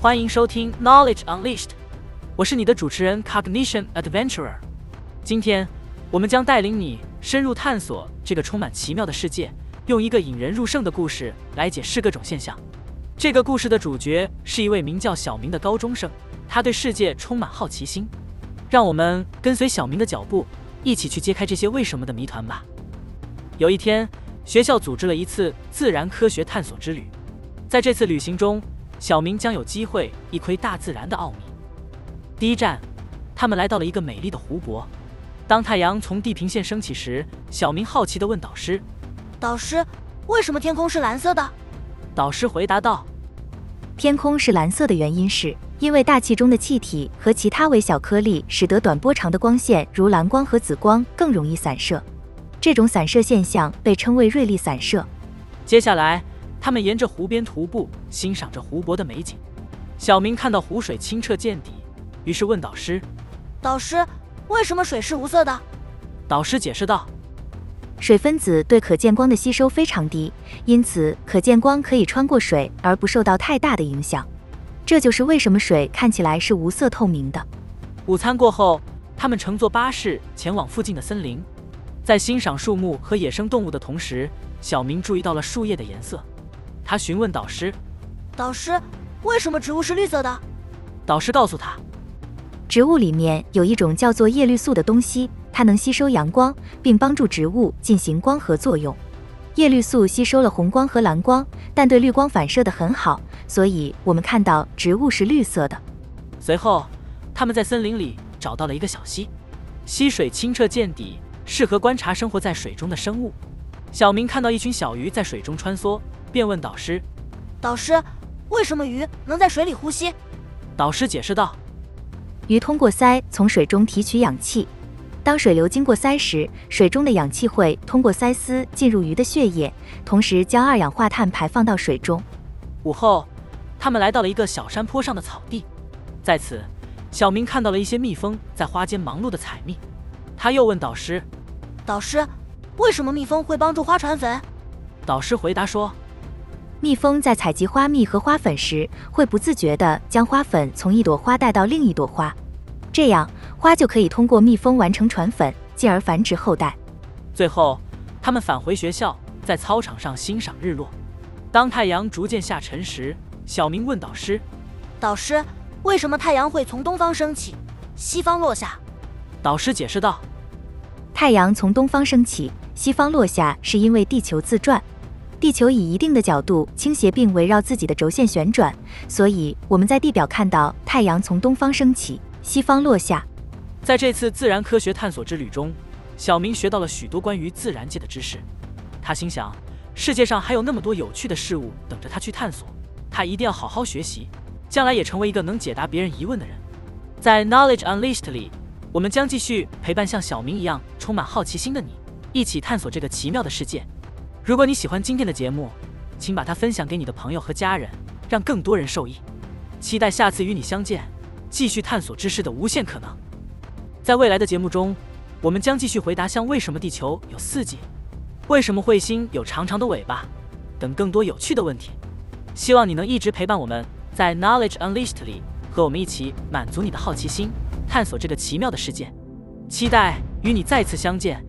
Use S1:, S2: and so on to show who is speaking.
S1: 欢迎收听 Knowledge Unleashed，我是你的主持人 Cognition Adventurer。今天，我们将带领你深入探索这个充满奇妙的世界，用一个引人入胜的故事来解释各种现象。这个故事的主角是一位名叫小明的高中生，他对世界充满好奇心。让我们跟随小明的脚步，一起去揭开这些为什么的谜团吧。有一天，学校组织了一次自然科学探索之旅，在这次旅行中。小明将有机会一窥大自然的奥秘。第一站，他们来到了一个美丽的湖泊。当太阳从地平线升起时，小明好奇地问导师：“
S2: 导师，为什么天空是蓝色的？”
S1: 导师回答道：“
S3: 天空是蓝色的原因是因为大气中的气体和其他微小颗粒，使得短波长的光线，如蓝光和紫光，更容易散射。这种散射现象被称为瑞利散射。”
S1: 接下来。他们沿着湖边徒步，欣赏着湖泊的美景。小明看到湖水清澈见底，于是问导师：“
S2: 导师，为什么水是无色的？”
S1: 导师解释道：“
S3: 水分子对可见光的吸收非常低，因此可见光可以穿过水而不受到太大的影响。这就是为什么水看起来是无色透明的。”
S1: 午餐过后，他们乘坐巴士前往附近的森林，在欣赏树木和野生动物的同时，小明注意到了树叶的颜色。他询问导师：“
S2: 导师，为什么植物是绿色的？”
S1: 导师告诉他：“
S3: 植物里面有一种叫做叶绿素的东西，它能吸收阳光，并帮助植物进行光合作用。叶绿素吸收了红光和蓝光，但对绿光反射的很好，所以我们看到植物是绿色的。”
S1: 随后，他们在森林里找到了一个小溪，溪水清澈见底，适合观察生活在水中的生物。小明看到一群小鱼在水中穿梭。便问导师：“
S2: 导师，为什么鱼能在水里呼吸？”
S1: 导师解释道：“
S3: 鱼通过鳃从水中提取氧气，当水流经过鳃时，水中的氧气会通过鳃丝进入鱼的血液，同时将二氧化碳排放到水中。”
S1: 午后，他们来到了一个小山坡上的草地，在此，小明看到了一些蜜蜂在花间忙碌的采蜜。他又问导师：“
S2: 导师，为什么蜜蜂会帮助花传粉？”
S1: 导师回答说。
S3: 蜜蜂在采集花蜜和花粉时，会不自觉地将花粉从一朵花带到另一朵花，这样花就可以通过蜜蜂完成传粉，进而繁殖后代。
S1: 最后，他们返回学校，在操场上欣赏日落。当太阳逐渐下沉时，小明问导师：“
S2: 导师，为什么太阳会从东方升起，西方落下？”
S1: 导师解释道：“
S3: 太阳从东方升起，西方落下，是因为地球自转。”地球以一定的角度倾斜并围绕自己的轴线旋转，所以我们在地表看到太阳从东方升起，西方落下。
S1: 在这次自然科学探索之旅中，小明学到了许多关于自然界的知识。他心想，世界上还有那么多有趣的事物等着他去探索，他一定要好好学习，将来也成为一个能解答别人疑问的人。在 Knowledge Unleashed 里，我们将继续陪伴像小明一样充满好奇心的你，一起探索这个奇妙的世界。如果你喜欢今天的节目，请把它分享给你的朋友和家人，让更多人受益。期待下次与你相见，继续探索知识的无限可能。在未来的节目中，我们将继续回答像为什么地球有四季、为什么彗星有长长的尾巴等更多有趣的问题。希望你能一直陪伴我们在 Knowledge Unleashed 里，和我们一起满足你的好奇心，探索这个奇妙的世界。期待与你再次相见。